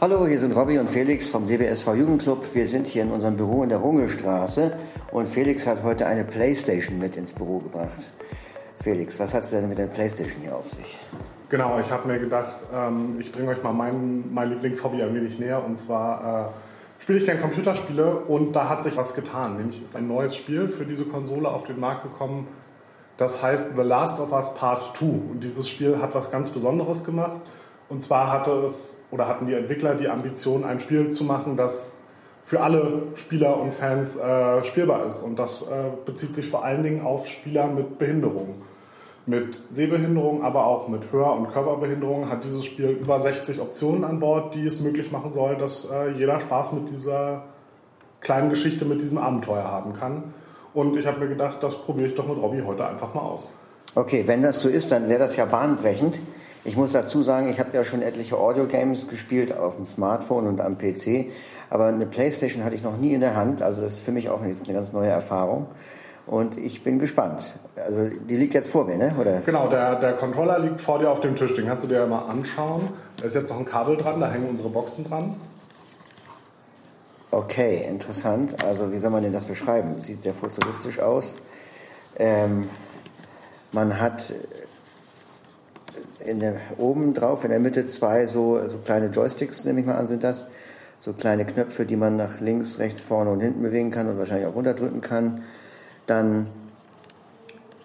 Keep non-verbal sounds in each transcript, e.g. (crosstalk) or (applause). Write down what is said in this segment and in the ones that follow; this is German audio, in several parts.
Hallo, hier sind Robby und Felix vom DBSV Jugendclub. Wir sind hier in unserem Büro in der Rungelstraße und Felix hat heute eine Playstation mit ins Büro gebracht. Felix, was hat es denn mit der Playstation hier auf sich? Genau, ich habe mir gedacht, ähm, ich bringe euch mal mein, mein Lieblingshobby ein wenig näher und zwar äh, spiele ich gerne Computerspiele und da hat sich was getan. Nämlich ist ein neues Spiel für diese Konsole auf den Markt gekommen. Das heißt The Last of Us Part 2 und dieses Spiel hat was ganz Besonderes gemacht. Und zwar hatte es oder hatten die Entwickler die Ambition, ein Spiel zu machen, das für alle Spieler und Fans äh, spielbar ist. Und das äh, bezieht sich vor allen Dingen auf Spieler mit Behinderung. Mit Sehbehinderung, aber auch mit Hör- und Körperbehinderung hat dieses Spiel über 60 Optionen an Bord, die es möglich machen soll, dass äh, jeder Spaß mit dieser kleinen Geschichte, mit diesem Abenteuer haben kann. Und ich habe mir gedacht, das probiere ich doch mit Robby heute einfach mal aus. Okay, wenn das so ist, dann wäre das ja bahnbrechend. Ich muss dazu sagen, ich habe ja schon etliche Audio-Games gespielt auf dem Smartphone und am PC, aber eine Playstation hatte ich noch nie in der Hand. Also das ist für mich auch eine ganz neue Erfahrung. Und ich bin gespannt. Also die liegt jetzt vor mir, ne? Oder? Genau, der, der Controller liegt vor dir auf dem Tisch. Den kannst du dir ja mal anschauen. Da ist jetzt noch ein Kabel dran, da hängen unsere Boxen dran. Okay, interessant. Also wie soll man denn das beschreiben? Sieht sehr futuristisch aus. Ähm, man hat in der, oben drauf in der Mitte zwei so, so kleine Joysticks, nehme ich mal an, sind das. So kleine Knöpfe, die man nach links, rechts, vorne und hinten bewegen kann und wahrscheinlich auch runterdrücken kann. Dann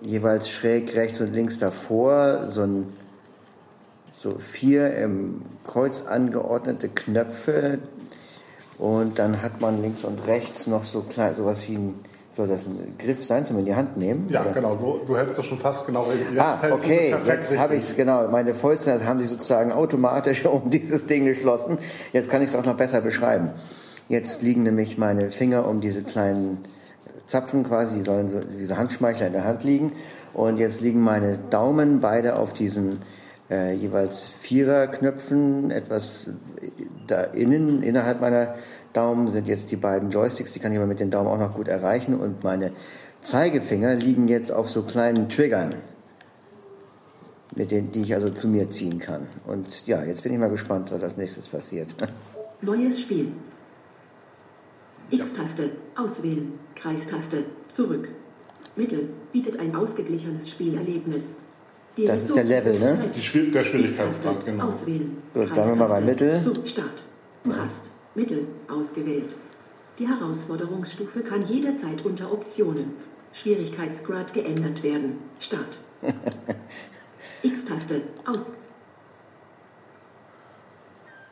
jeweils schräg rechts und links davor so ein so vier im Kreuz angeordnete Knöpfe und dann hat man links und rechts noch so klein sowas wie ein soll das ein Griff sein zum in die Hand nehmen? Ja, oder? genau so. Du hältst das schon fast genau. Jetzt ah, okay, jetzt habe ich es genau. Meine Fäuste haben sich sozusagen automatisch (laughs) um dieses Ding geschlossen. Jetzt kann ich es auch noch besser beschreiben. Jetzt liegen nämlich meine Finger um diese kleinen Zapfen quasi, die sollen so diese Handschmeichler in der Hand liegen. Und jetzt liegen meine Daumen beide auf diesen äh, jeweils Viererknöpfen, etwas da innen, innerhalb meiner Daumen sind jetzt die beiden Joysticks, die kann ich aber mit den Daumen auch noch gut erreichen und meine Zeigefinger liegen jetzt auf so kleinen Triggern, mit denen, die ich also zu mir ziehen kann. Und ja, jetzt bin ich mal gespannt, was als nächstes passiert. (laughs) Neues Spiel. X-Taste, auswählen, Kreistaste, zurück. Mittel bietet ein ausgeglichenes Spielerlebnis. Die das ist der Level, ne? Spiel, der Schwierigkeitsgrad, genau. Auswählen. So, bleiben wir mal bei Mittel. Start. Du hast Mittel ausgewählt. Die Herausforderungsstufe kann jederzeit unter Optionen Schwierigkeitsgrad geändert werden. Start. (laughs) X-Taste aus.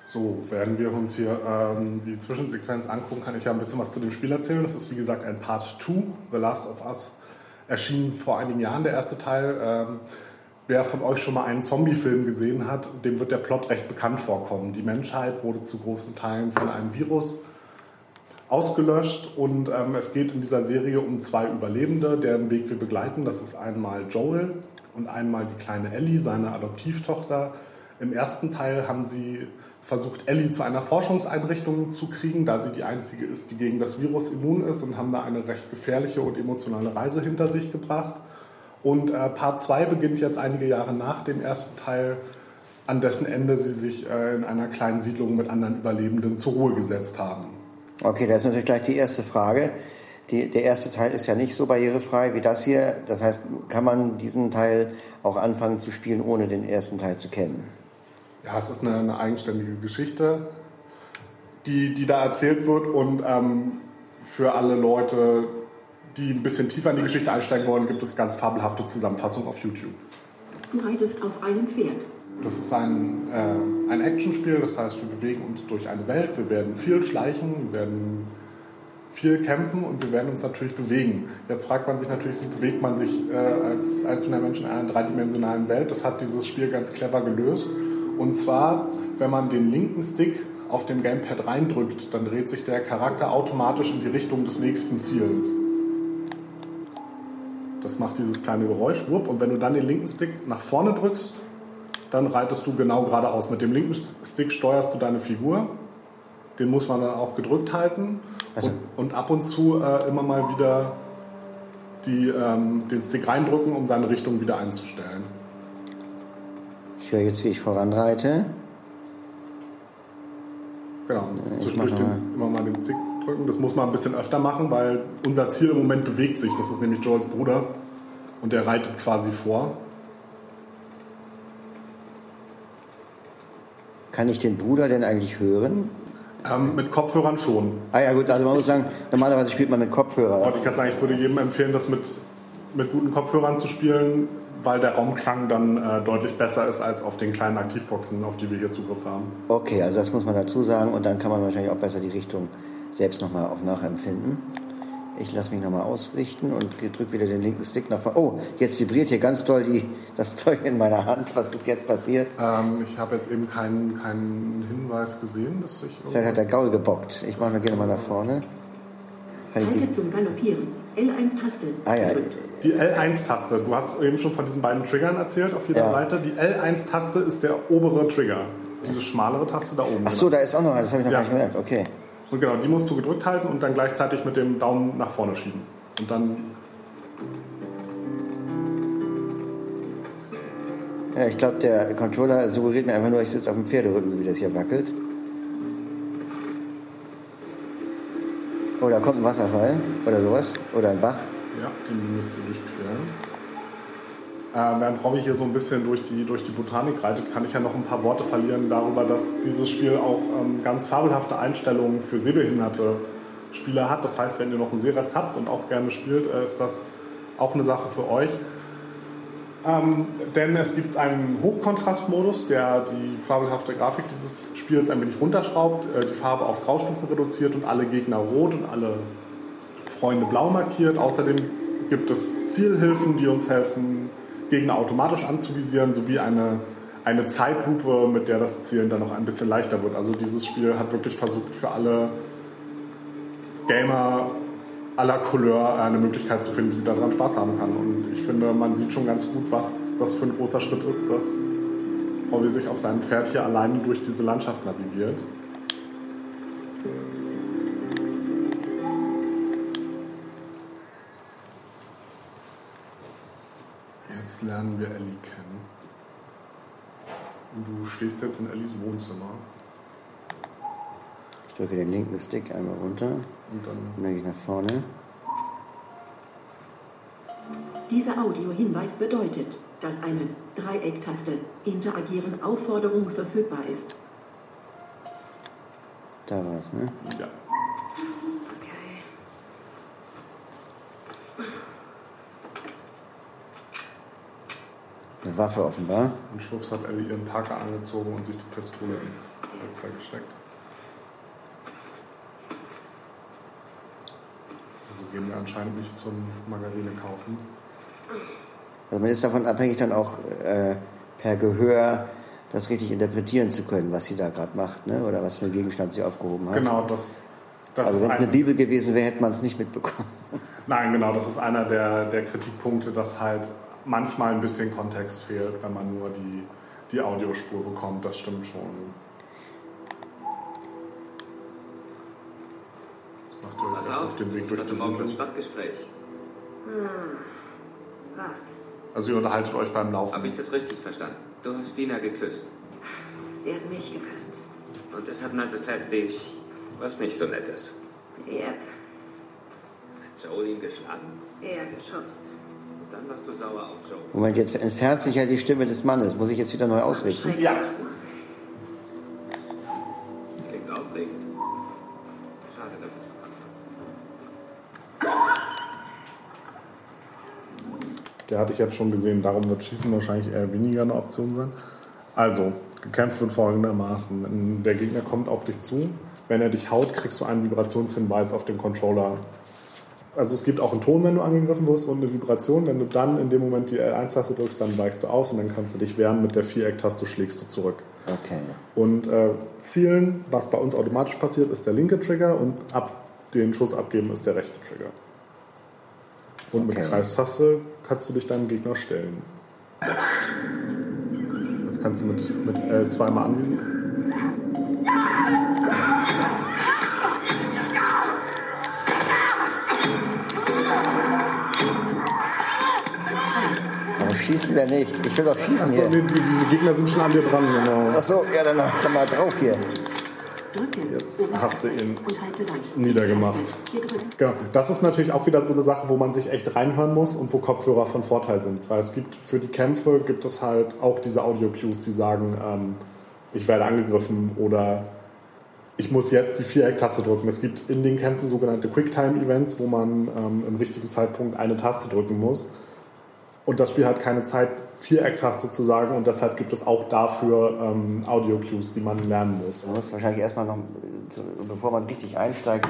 So, werden wir uns hier ähm, die Zwischensequenz angucken, kann ich ja ein bisschen was zu dem Spiel erzählen. Das ist wie gesagt ein Part 2, The Last of Us, erschien vor einigen Jahren der erste Teil. Ähm, Wer von euch schon mal einen Zombie-Film gesehen hat, dem wird der Plot recht bekannt vorkommen. Die Menschheit wurde zu großen Teilen von einem Virus ausgelöscht und ähm, es geht in dieser Serie um zwei Überlebende, deren Weg wir begleiten. Das ist einmal Joel und einmal die kleine Ellie, seine Adoptivtochter. Im ersten Teil haben sie versucht, Ellie zu einer Forschungseinrichtung zu kriegen, da sie die einzige ist, die gegen das Virus immun ist und haben da eine recht gefährliche und emotionale Reise hinter sich gebracht. Und äh, Part 2 beginnt jetzt einige Jahre nach dem ersten Teil, an dessen Ende sie sich äh, in einer kleinen Siedlung mit anderen Überlebenden zur Ruhe gesetzt haben. Okay, das ist natürlich gleich die erste Frage. Die, der erste Teil ist ja nicht so barrierefrei wie das hier. Das heißt, kann man diesen Teil auch anfangen zu spielen, ohne den ersten Teil zu kennen? Ja, es ist eine, eine eigenständige Geschichte, die, die da erzählt wird und ähm, für alle Leute, die ein bisschen tiefer in die Geschichte einsteigen wollen, gibt es ganz fabelhafte Zusammenfassungen auf YouTube. Du reitest auf einem Pferd. Das ist ein, äh, ein Actionspiel, das heißt, wir bewegen uns durch eine Welt, wir werden viel schleichen, wir werden viel kämpfen und wir werden uns natürlich bewegen. Jetzt fragt man sich natürlich, wie bewegt man sich äh, als einzelner Mensch in einer dreidimensionalen Welt? Das hat dieses Spiel ganz clever gelöst. Und zwar, wenn man den linken Stick auf dem Gamepad reindrückt, dann dreht sich der Charakter automatisch in die Richtung des nächsten Ziels. Das macht dieses kleine Geräusch, whoop, und wenn du dann den linken Stick nach vorne drückst, dann reitest du genau geradeaus. Mit dem linken Stick steuerst du deine Figur. Den muss man dann auch gedrückt halten also. und, und, ab und zu äh, immer mal wieder die, ähm, den Stick reindrücken, um seine Richtung wieder einzustellen. Ich höre jetzt, wie ich voranreite. Genau, zwischendurch den, immer mal den Stick drücken. Das muss man ein bisschen öfter machen, weil unser Ziel im Moment bewegt sich. Das ist nämlich Joels Bruder und der reitet quasi vor. Kann ich den Bruder denn eigentlich hören? Ähm, mit Kopfhörern schon. Ah ja gut, also man muss sagen, normalerweise spielt man mit Kopfhörer. Und ich kann sagen, ich würde jedem empfehlen, das mit, mit guten Kopfhörern zu spielen, weil der Raumklang dann äh, deutlich besser ist als auf den kleinen Aktivboxen, auf die wir hier Zugriff haben. Okay, also das muss man dazu sagen und dann kann man wahrscheinlich auch besser die Richtung selbst nochmal auch nachempfinden. Ich lasse mich nochmal ausrichten und drücke wieder den linken Stick nach vorne. Oh, jetzt vibriert hier ganz doll die, das (laughs) Zeug in meiner Hand. Was ist jetzt passiert? Ähm, ich habe jetzt eben keinen, keinen Hinweis gesehen, dass ich. Vielleicht hat der Gaul gebockt. Ich mache, gehe nochmal nach vorne. Kann ich die... zum Galoppieren. L1-Taste. Ah ja. Die L1-Taste. Du hast eben schon von diesen beiden Triggern erzählt auf jeder ja. Seite. Die L1-Taste ist der obere Trigger. Diese schmalere Taste da oben. Ach so, genau. da ist auch noch. Das habe ich noch ja. gar nicht gemerkt. Okay. Und genau, die musst du gedrückt halten und dann gleichzeitig mit dem Daumen nach vorne schieben. Und dann. Ja, ich glaube, der Controller suggeriert mir einfach nur, ich sitze auf dem Pferderücken, so wie das hier wackelt. Oh, da kommt ein Wasserfall oder sowas. Oder ein Bach. Ja, den müsst ihr durchqueren. Äh, während Robby hier so ein bisschen durch die, durch die Botanik reitet, kann ich ja noch ein paar Worte verlieren darüber, dass dieses Spiel auch ähm, ganz fabelhafte Einstellungen für sehbehinderte Spieler hat. Das heißt, wenn ihr noch einen Sehrest habt und auch gerne spielt, äh, ist das auch eine Sache für euch. Ähm, denn es gibt einen Hochkontrastmodus, der die fabelhafte Grafik dieses Spiels ein wenig runterschraubt, äh, die Farbe auf Graustufe reduziert und alle Gegner rot und alle Freunde blau markiert. Außerdem gibt es Zielhilfen, die uns helfen, Gegner automatisch anzuvisieren, sowie eine, eine Zeitlupe, mit der das Zielen dann noch ein bisschen leichter wird. Also dieses Spiel hat wirklich versucht, für alle Gamer aller Couleur eine Möglichkeit zu finden, wie sie daran Spaß haben kann. Und ich finde, man sieht schon ganz gut, was das für ein großer Schritt ist, dass Robby sich auf seinem Pferd hier alleine durch diese Landschaft navigiert. Jetzt lernen wir Ellie kennen. Und du stehst jetzt in Ellies Wohnzimmer. Ich drücke den linken Stick einmal runter. Und dann, dann gehe ich nach vorne. Dieser Audiohinweis bedeutet, dass eine Dreiecktaste Interagieren Aufforderung verfügbar ist. Da war es, ne? Ja. Eine Waffe offenbar. Und schwupps hat Ellie ihren Parker angezogen und sich die Pistole ins Fenster gesteckt. Also gehen wir anscheinend nicht zum Margarine kaufen. Also man ist davon abhängig, dann auch äh, per Gehör das richtig interpretieren zu können, was sie da gerade macht, ne? oder was für einen Gegenstand sie aufgehoben hat. Genau, das. das also wenn es eine Bibel gewesen wäre, hätte man es nicht mitbekommen. Nein, genau, das ist einer der, der Kritikpunkte, dass halt manchmal ein bisschen Kontext fehlt, wenn man nur die, die Audiospur bekommt. Das stimmt schon. Jetzt macht euch Pass auf, auf den Weg durch die morgen das Stadtgespräch. Hm. Was? Also ihr unterhaltet euch beim Laufen. Habe ich das richtig verstanden? Du hast Dina geküsst. Sie hat mich geküsst. Und deshalb nannte Seth dich was nicht so Nettes. Yep. Hat Joel ihn geschlagen? Er geschubst. Moment, jetzt entfernt sich ja die Stimme des Mannes. Muss ich jetzt wieder neu ausrichten? Ja. Klingt aufregend. Schade, dass es verpasst hat. Der hatte ich jetzt schon gesehen, darum wird Schießen wahrscheinlich eher weniger eine Option sein. Also, gekämpft wird folgendermaßen. Der Gegner kommt auf dich zu. Wenn er dich haut, kriegst du einen Vibrationshinweis auf den Controller also es gibt auch einen Ton, wenn du angegriffen wirst und eine Vibration. Wenn du dann in dem Moment die L1-Taste drückst, dann weichst du aus und dann kannst du dich wehren. Mit der Viereck-Taste schlägst du zurück. Okay. Und äh, Zielen, was bei uns automatisch passiert, ist der linke Trigger und ab den Schuss abgeben ist der rechte Trigger. Und okay. mit Kreistaste kannst du dich deinem Gegner stellen. Jetzt kannst du mit, mit L zweimal anvisieren. Schießt der nicht. Ich will doch schießen Achso, hier. Nee, die, diese Gegner sind schon an dir dran, genau. Achso, ja, dann, dann mal drauf hier. Jetzt hast du ihn niedergemacht. Genau. Das ist natürlich auch wieder so eine Sache, wo man sich echt reinhören muss und wo Kopfhörer von Vorteil sind. Weil es gibt für die Kämpfe gibt es halt auch diese Audio-Cues, die sagen, ähm, ich werde angegriffen oder ich muss jetzt die Viereck-Taste drücken. Es gibt in den Kämpfen sogenannte Quicktime-Events, wo man ähm, im richtigen Zeitpunkt eine Taste drücken muss. Und das Spiel hat keine Zeit, Viereck-Taste zu sagen und deshalb gibt es auch dafür ähm, Audio-Cues, die man lernen muss. Man muss wahrscheinlich erstmal noch, bevor man richtig einsteigt,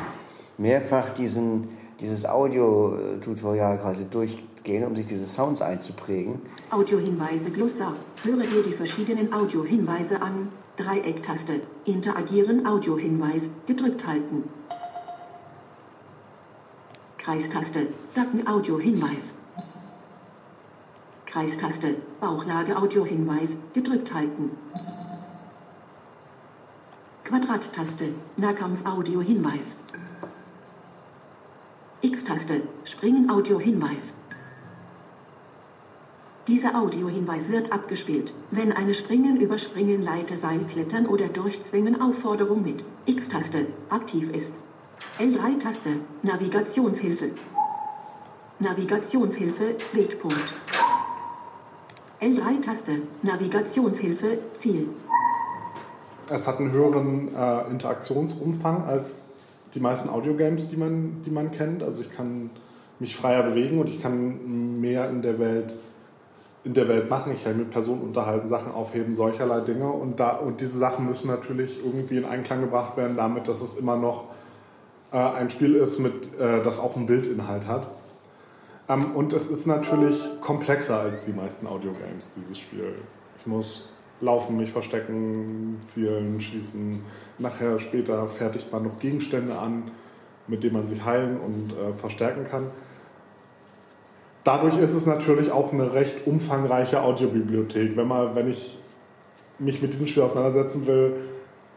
mehrfach diesen, dieses Audio-Tutorial quasi durchgehen, um sich diese Sounds einzuprägen. Audiohinweise Glossar. Höre dir die verschiedenen Audiohinweise an. Dreiecktaste. Interagieren Audiohinweis. Gedrückt halten. Kreistaste. Daten Audiohinweis. Kreistaste, Bauchlage Audiohinweis, gedrückt halten. Quadrattaste, Nahkampf Audiohinweis. X-Taste, Springen Audiohinweis. Dieser Audiohinweis wird abgespielt, wenn eine Springen, Überspringen, Leiter, Seil, Klettern oder Durchzwingen Aufforderung mit X-Taste aktiv ist. L3-Taste, Navigationshilfe. Navigationshilfe, Wegpunkt. L3-Taste, Navigationshilfe, Ziel. Es hat einen höheren äh, Interaktionsumfang als die meisten Audiogames, die man, die man kennt. Also ich kann mich freier bewegen und ich kann mehr in der Welt, in der Welt machen. Ich kann mit Personen unterhalten, Sachen aufheben, solcherlei Dinge. Und, da, und diese Sachen müssen natürlich irgendwie in Einklang gebracht werden damit, dass es immer noch äh, ein Spiel ist, mit, äh, das auch einen Bildinhalt hat. Ähm, und es ist natürlich komplexer als die meisten Audiogames, dieses Spiel. Ich muss laufen, mich verstecken, zielen, schießen. Nachher später fertigt man noch Gegenstände an, mit denen man sich heilen und äh, verstärken kann. Dadurch ist es natürlich auch eine recht umfangreiche Audiobibliothek. Wenn, man, wenn ich mich mit diesem Spiel auseinandersetzen will,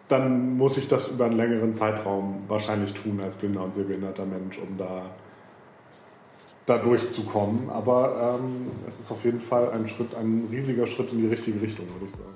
dann muss ich das über einen längeren Zeitraum wahrscheinlich tun als blinder und sehbehinderter Mensch, um da da durchzukommen. Aber ähm, es ist auf jeden Fall ein Schritt, ein riesiger Schritt in die richtige Richtung, würde ich sagen.